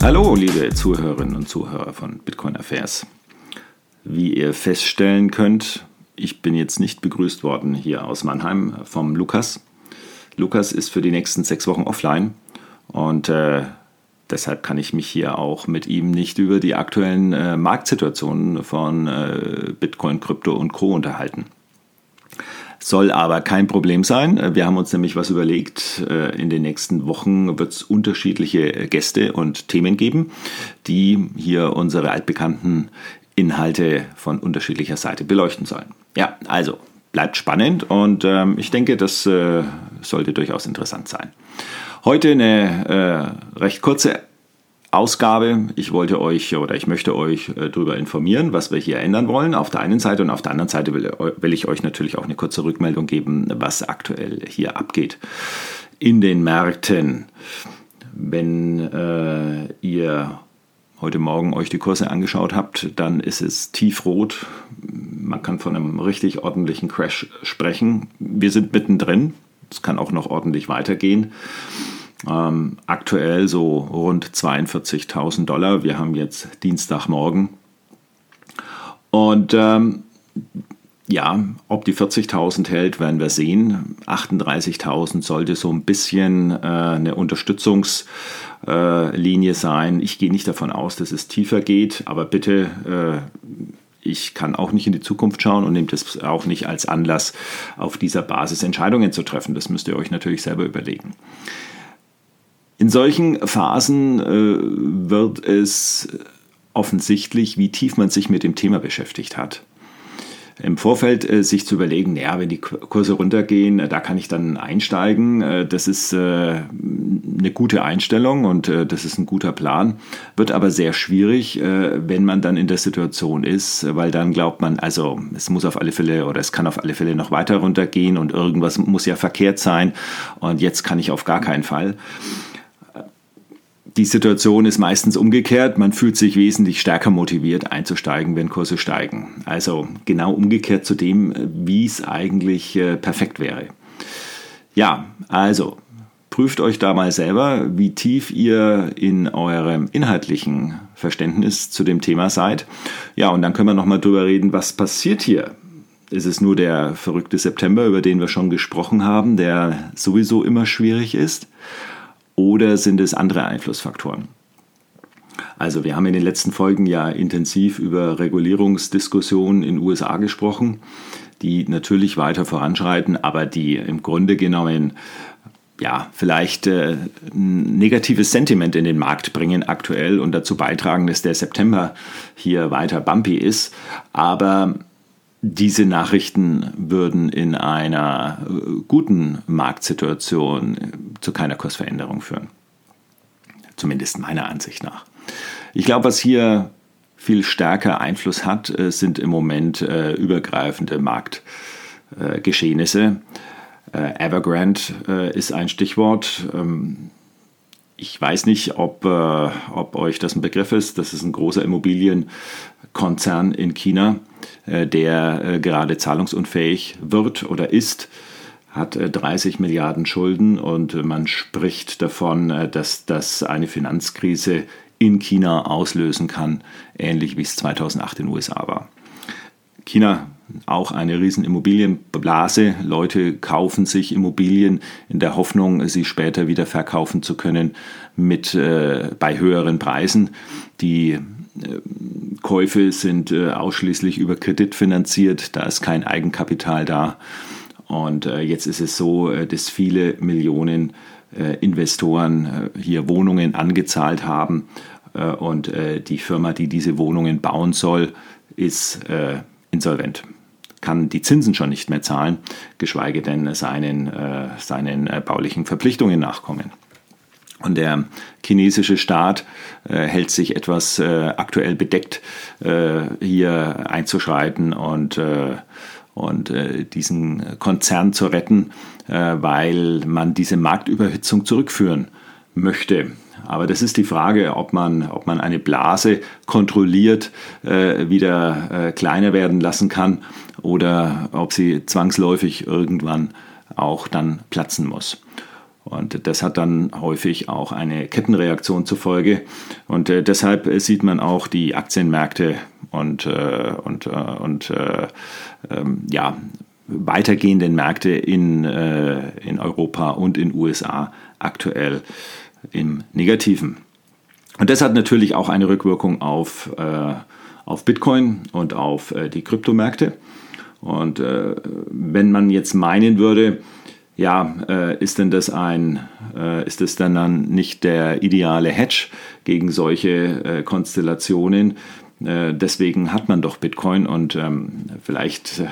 Hallo, liebe Zuhörerinnen und Zuhörer von Bitcoin Affairs. Wie ihr feststellen könnt, ich bin jetzt nicht begrüßt worden hier aus Mannheim vom Lukas. Lukas ist für die nächsten sechs Wochen offline und äh, deshalb kann ich mich hier auch mit ihm nicht über die aktuellen äh, Marktsituationen von äh, Bitcoin, Krypto und Co. unterhalten. Soll aber kein Problem sein. Wir haben uns nämlich was überlegt. Äh, in den nächsten Wochen wird es unterschiedliche Gäste und Themen geben, die hier unsere altbekannten Inhalte von unterschiedlicher Seite beleuchten sollen. Ja, also bleibt spannend und ähm, ich denke, das äh, sollte durchaus interessant sein. Heute eine äh, recht kurze Ausgabe. Ich wollte euch oder ich möchte euch äh, darüber informieren, was wir hier ändern wollen auf der einen Seite und auf der anderen Seite will, will ich euch natürlich auch eine kurze Rückmeldung geben, was aktuell hier abgeht in den Märkten. Wenn äh, ihr heute Morgen euch die Kurse angeschaut habt, dann ist es tiefrot. Man kann von einem richtig ordentlichen Crash sprechen. Wir sind mittendrin. Es kann auch noch ordentlich weitergehen. Ähm, aktuell so rund 42.000 Dollar. Wir haben jetzt Dienstagmorgen. Und ähm, ja, ob die 40.000 hält, werden wir sehen. 38.000 sollte so ein bisschen äh, eine Unterstützungslinie äh, sein. Ich gehe nicht davon aus, dass es tiefer geht, aber bitte, äh, ich kann auch nicht in die Zukunft schauen und nehmt es auch nicht als Anlass, auf dieser Basis Entscheidungen zu treffen. Das müsst ihr euch natürlich selber überlegen. In solchen Phasen äh, wird es offensichtlich, wie tief man sich mit dem Thema beschäftigt hat im Vorfeld äh, sich zu überlegen, ja, wenn die Kurse runtergehen, äh, da kann ich dann einsteigen. Äh, das ist äh, eine gute Einstellung und äh, das ist ein guter Plan. Wird aber sehr schwierig, wenn man dann in der Situation ist, weil dann glaubt man, also es muss auf alle Fälle oder es kann auf alle Fälle noch weiter runtergehen und irgendwas muss ja verkehrt sein und jetzt kann ich auf gar keinen Fall die Situation ist meistens umgekehrt. Man fühlt sich wesentlich stärker motiviert einzusteigen, wenn Kurse steigen. Also genau umgekehrt zu dem, wie es eigentlich äh, perfekt wäre. Ja, also prüft euch da mal selber, wie tief ihr in eurem inhaltlichen Verständnis zu dem Thema seid. Ja, und dann können wir nochmal drüber reden, was passiert hier. Ist es nur der verrückte September, über den wir schon gesprochen haben, der sowieso immer schwierig ist? Oder sind es andere Einflussfaktoren? Also wir haben in den letzten Folgen ja intensiv über Regulierungsdiskussionen in den USA gesprochen, die natürlich weiter voranschreiten, aber die im Grunde genommen ja, vielleicht äh, ein negatives Sentiment in den Markt bringen aktuell und dazu beitragen, dass der September hier weiter bumpy ist. Aber diese Nachrichten würden in einer äh, guten Marktsituation äh, zu keiner Kursveränderung führen. Zumindest meiner Ansicht nach. Ich glaube, was hier viel stärker Einfluss hat, äh, sind im Moment übergreifende Marktgeschehnisse. Evergrande ist ein Stichwort. Ähm, ich weiß nicht, ob, ob euch das ein Begriff ist. Das ist ein großer Immobilienkonzern in China äh, der äh, gerade zahlungsunfähig wird oder ist, hat 30 äh, Milliarden Schulden und man spricht davon, dass das eine Finanzkrise in China auslösen kann, ähnlich wie es 2008 in den USA war. China auch eine riesen Immobilienblase. Leute kaufen sich Immobilien in der Hoffnung, sie später wieder verkaufen zu können mit äh, bei höheren Preisen. Die Käufe sind äh, ausschließlich über Kredit finanziert, da ist kein Eigenkapital da. Und äh, jetzt ist es so, äh, dass viele Millionen Investoren hier Wohnungen angezahlt haben und die Firma, die diese Wohnungen bauen soll, ist insolvent kann die Zinsen schon nicht mehr zahlen, geschweige denn seinen, seinen baulichen Verpflichtungen nachkommen. Und der chinesische Staat äh, hält sich etwas äh, aktuell bedeckt, äh, hier einzuschreiten und, äh, und äh, diesen Konzern zu retten, äh, weil man diese Marktüberhitzung zurückführen möchte. Aber das ist die Frage, ob man, ob man eine Blase kontrolliert wieder kleiner werden lassen kann oder ob sie zwangsläufig irgendwann auch dann platzen muss. Und das hat dann häufig auch eine Kettenreaktion zur Folge. Und äh, deshalb sieht man auch die Aktienmärkte und, äh, und, äh, und äh, ähm, ja, weitergehenden Märkte in, äh, in Europa und in USA aktuell im Negativen. Und das hat natürlich auch eine Rückwirkung auf, äh, auf Bitcoin und auf die Kryptomärkte. Und wenn man jetzt meinen würde, ja, äh, ist denn das ein, äh, ist es dann nicht der ideale Hedge gegen solche äh, Konstellationen? Äh, deswegen hat man doch Bitcoin und ähm, vielleicht äh,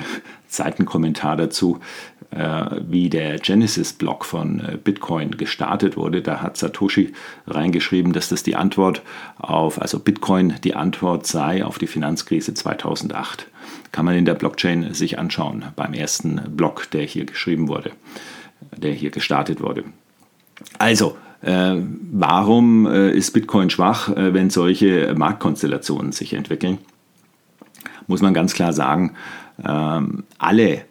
Seitenkommentar dazu, äh, wie der Genesis-Block von Bitcoin gestartet wurde. Da hat Satoshi reingeschrieben, dass das die Antwort auf, also Bitcoin die Antwort sei auf die Finanzkrise 2008. Kann man in der Blockchain sich anschauen, beim ersten Block, der hier geschrieben wurde der hier gestartet wurde. Also, äh, warum äh, ist Bitcoin schwach, äh, wenn solche Marktkonstellationen sich entwickeln? Muss man ganz klar sagen, ähm, alle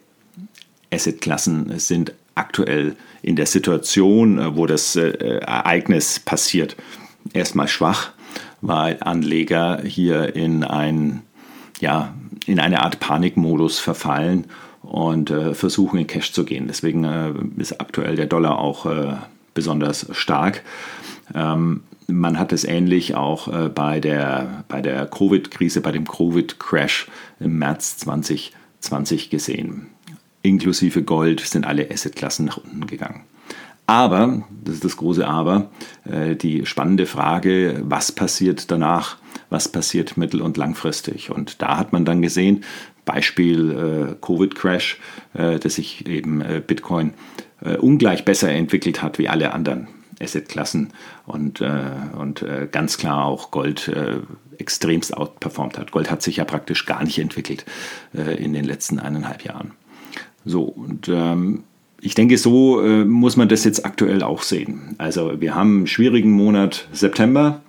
Assetklassen sind aktuell in der Situation, äh, wo das äh, Ereignis passiert, erstmal schwach, weil Anleger hier in, ein, ja, in eine Art Panikmodus verfallen und äh, versuchen in Cash zu gehen. Deswegen ist aktuell der Dollar auch besonders stark. Ähm, man hat es ähnlich auch bei der, bei der Covid-Krise, bei dem Covid-Crash im März 2020 gesehen. Inklusive Gold sind alle Assetklassen nach unten gegangen. Aber, das ist das große Aber, äh, die spannende Frage, was passiert danach? Was passiert mittel- und langfristig? Und da hat man dann gesehen, Beispiel äh, Covid-Crash, äh, dass sich eben Bitcoin ungleich besser entwickelt hat wie alle anderen Assetklassen und, und ganz klar auch Gold extremst outperformt hat. Gold hat sich ja praktisch gar nicht entwickelt in den letzten eineinhalb Jahren. So, und ähm, ich denke, so muss man das jetzt aktuell auch sehen. Also wir haben einen schwierigen Monat September.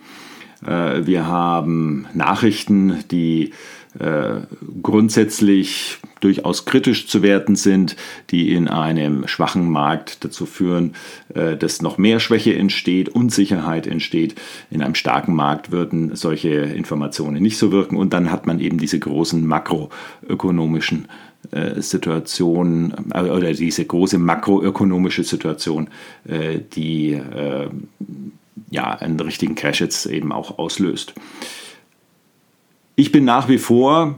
wir haben Nachrichten, die äh, grundsätzlich durchaus kritisch zu werten sind, die in einem schwachen Markt dazu führen, äh, dass noch mehr Schwäche entsteht, Unsicherheit entsteht. In einem starken Markt würden solche Informationen nicht so wirken und dann hat man eben diese großen makroökonomischen äh, Situationen oder diese große makroökonomische Situation, die ja einen richtigen Crash jetzt eben auch auslöst. Ich bin nach wie vor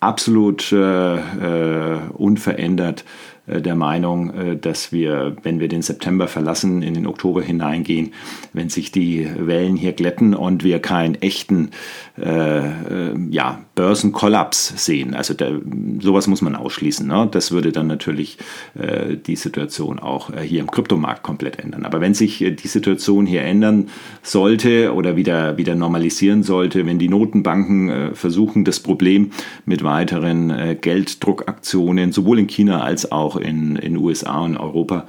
absolut äh, äh, unverändert äh, der Meinung, äh, dass wir, wenn wir den September verlassen, in den Oktober hineingehen, wenn sich die Wellen hier glätten und wir keinen echten äh, äh, ja, Börsenkollaps sehen. Also der, sowas muss man ausschließen. Ne? Das würde dann natürlich äh, die Situation auch äh, hier im Kryptomarkt komplett ändern. Aber wenn sich äh, die Situation hier ändern sollte oder wieder, wieder normalisieren sollte, wenn die Notenbanken äh, versuchen, das Problem mit weiteren äh, Gelddruckaktionen sowohl in China als auch in den USA und Europa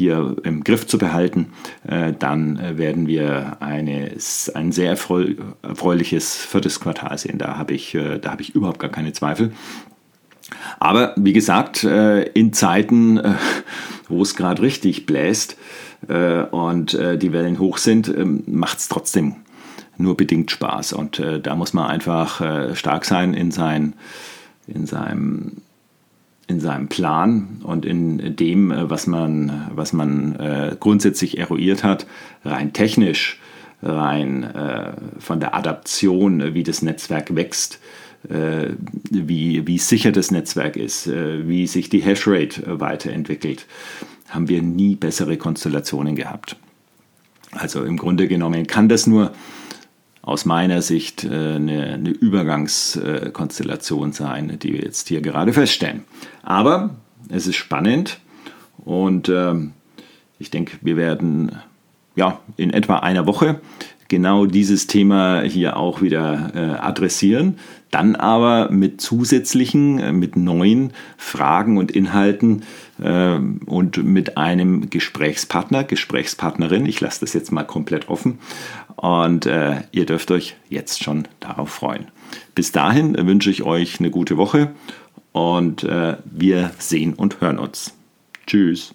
hier im Griff zu behalten, äh, dann äh, werden wir eine, ein sehr erfreuliches viertes Quartal sehen. Da habe ich, äh, da habe ich überhaupt gar keine Zweifel. Aber wie gesagt, in Zeiten, wo es gerade richtig bläst und die Wellen hoch sind, ähm, macht es trotzdem nur bedingt Spaß. Und da muss man einfach stark sein in, sein, in seinem in seinem Plan und in dem, äh, was man, was man äh, grundsätzlich eruiert hat, rein technisch, rein äh, von der Adaption, äh, wie das Netzwerk wächst, äh, wie, wie sicher das Netzwerk ist, äh, wie sich die Hashrate weiterentwickelt, haben wir nie bessere Konstellationen gehabt. Also im Grunde genommen kann das nur aus meiner Sicht äh, eine, eine Übergangskonstellation sein, die wir jetzt hier gerade feststellen. Aber es ist spannend und ähm, ich denke, wir werden ja, in etwa einer Woche genau dieses Thema hier auch wieder äh, adressieren, dann aber mit zusätzlichen, äh, mit neuen Fragen und Inhalten äh, und mit einem Gesprächspartner, Gesprächspartnerin. Ich lasse das jetzt mal komplett offen und äh, ihr dürft euch jetzt schon darauf freuen. Bis dahin wünsche ich euch eine gute Woche und äh, wir sehen und hören uns. Tschüss.